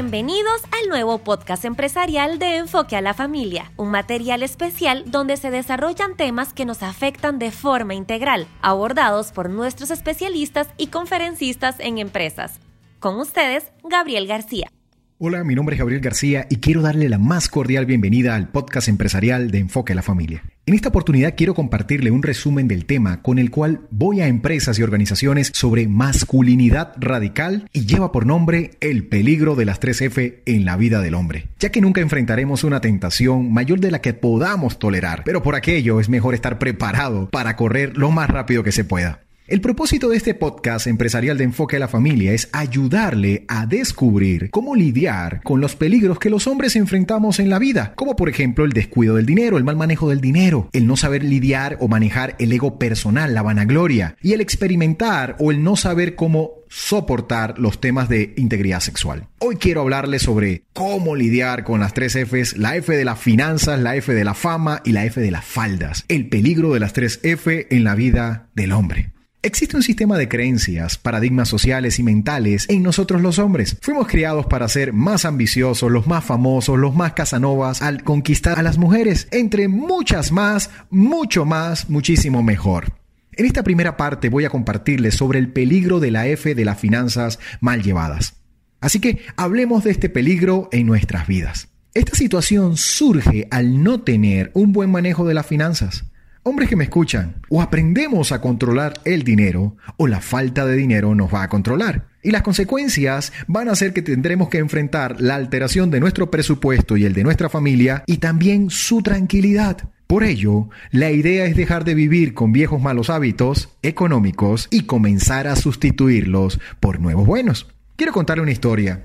Bienvenidos al nuevo podcast empresarial de Enfoque a la Familia, un material especial donde se desarrollan temas que nos afectan de forma integral, abordados por nuestros especialistas y conferencistas en empresas. Con ustedes, Gabriel García. Hola, mi nombre es Gabriel García y quiero darle la más cordial bienvenida al podcast empresarial de Enfoque a la Familia. En esta oportunidad quiero compartirle un resumen del tema con el cual voy a empresas y organizaciones sobre masculinidad radical y lleva por nombre el peligro de las 3F en la vida del hombre, ya que nunca enfrentaremos una tentación mayor de la que podamos tolerar, pero por aquello es mejor estar preparado para correr lo más rápido que se pueda. El propósito de este podcast empresarial de enfoque a la familia es ayudarle a descubrir cómo lidiar con los peligros que los hombres enfrentamos en la vida, como por ejemplo el descuido del dinero, el mal manejo del dinero, el no saber lidiar o manejar el ego personal, la vanagloria, y el experimentar o el no saber cómo soportar los temas de integridad sexual. Hoy quiero hablarles sobre cómo lidiar con las tres Fs, la F de las finanzas, la F de la fama y la F de las faldas, el peligro de las tres F en la vida del hombre. Existe un sistema de creencias, paradigmas sociales y mentales en nosotros los hombres. Fuimos criados para ser más ambiciosos, los más famosos, los más casanovas, al conquistar a las mujeres, entre muchas más, mucho más, muchísimo mejor. En esta primera parte voy a compartirles sobre el peligro de la F de las finanzas mal llevadas. Así que hablemos de este peligro en nuestras vidas. Esta situación surge al no tener un buen manejo de las finanzas. Hombres que me escuchan, o aprendemos a controlar el dinero o la falta de dinero nos va a controlar. Y las consecuencias van a ser que tendremos que enfrentar la alteración de nuestro presupuesto y el de nuestra familia y también su tranquilidad. Por ello, la idea es dejar de vivir con viejos malos hábitos económicos y comenzar a sustituirlos por nuevos buenos. Quiero contarle una historia.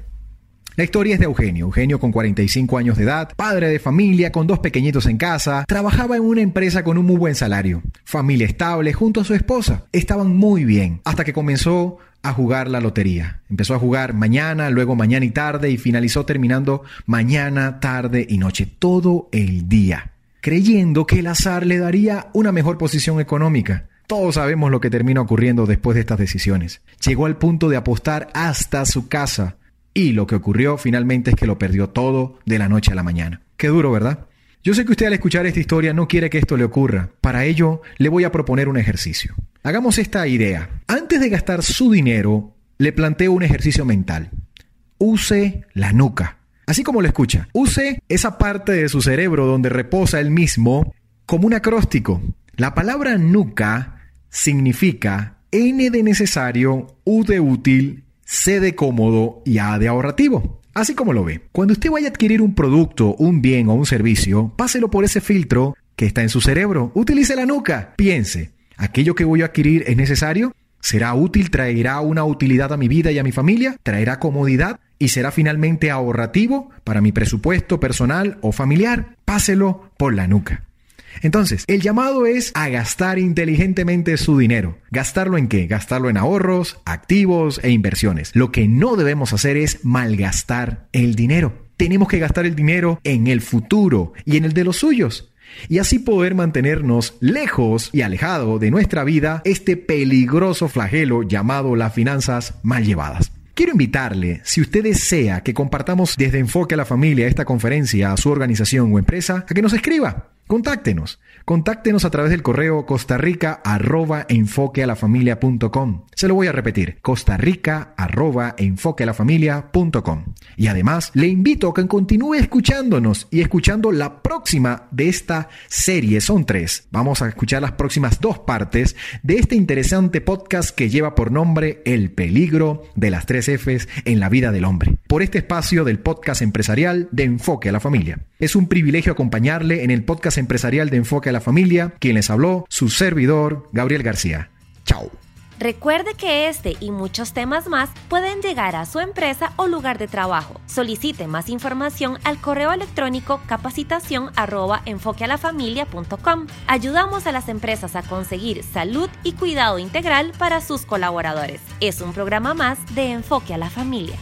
La historia es de Eugenio. Eugenio con 45 años de edad, padre de familia, con dos pequeñitos en casa, trabajaba en una empresa con un muy buen salario, familia estable junto a su esposa. Estaban muy bien hasta que comenzó a jugar la lotería. Empezó a jugar mañana, luego mañana y tarde y finalizó terminando mañana, tarde y noche, todo el día, creyendo que el azar le daría una mejor posición económica. Todos sabemos lo que termina ocurriendo después de estas decisiones. Llegó al punto de apostar hasta su casa y lo que ocurrió finalmente es que lo perdió todo de la noche a la mañana. Qué duro, ¿verdad? Yo sé que usted al escuchar esta historia no quiere que esto le ocurra. Para ello, le voy a proponer un ejercicio. Hagamos esta idea. Antes de gastar su dinero, le planteo un ejercicio mental. Use la nuca. Así como lo escucha. Use esa parte de su cerebro donde reposa el mismo como un acróstico. La palabra nuca significa N de necesario, U de útil, C de cómodo y A de ahorrativo. Así como lo ve. Cuando usted vaya a adquirir un producto, un bien o un servicio, páselo por ese filtro que está en su cerebro. Utilice la nuca. Piense, ¿aquello que voy a adquirir es necesario? ¿Será útil? ¿Traerá una utilidad a mi vida y a mi familia? ¿Traerá comodidad? ¿Y será finalmente ahorrativo para mi presupuesto personal o familiar? Páselo por la nuca. Entonces, el llamado es a gastar inteligentemente su dinero. ¿Gastarlo en qué? Gastarlo en ahorros, activos e inversiones. Lo que no debemos hacer es malgastar el dinero. Tenemos que gastar el dinero en el futuro y en el de los suyos y así poder mantenernos lejos y alejado de nuestra vida este peligroso flagelo llamado las finanzas mal llevadas. Quiero invitarle, si usted desea que compartamos desde Enfoque a la Familia esta conferencia a su organización o empresa, a que nos escriba. Contáctenos. Contáctenos a través del correo costarrica arroba enfoquealafamilia.com. Se lo voy a repetir, costarrica arroba enfoquealafamilia.com. Y además le invito a que continúe escuchándonos y escuchando la próxima de esta serie. Son tres. Vamos a escuchar las próximas dos partes de este interesante podcast que lleva por nombre El peligro de las tres Fs en la vida del hombre. Por este espacio del podcast empresarial de Enfoque a la Familia. Es un privilegio acompañarle en el podcast empresarial de Enfoque a la Familia, quien les habló, su servidor, Gabriel García. Chao. Recuerde que este y muchos temas más pueden llegar a su empresa o lugar de trabajo. Solicite más información al correo electrónico capacitación Ayudamos a las empresas a conseguir salud y cuidado integral para sus colaboradores. Es un programa más de Enfoque a la Familia.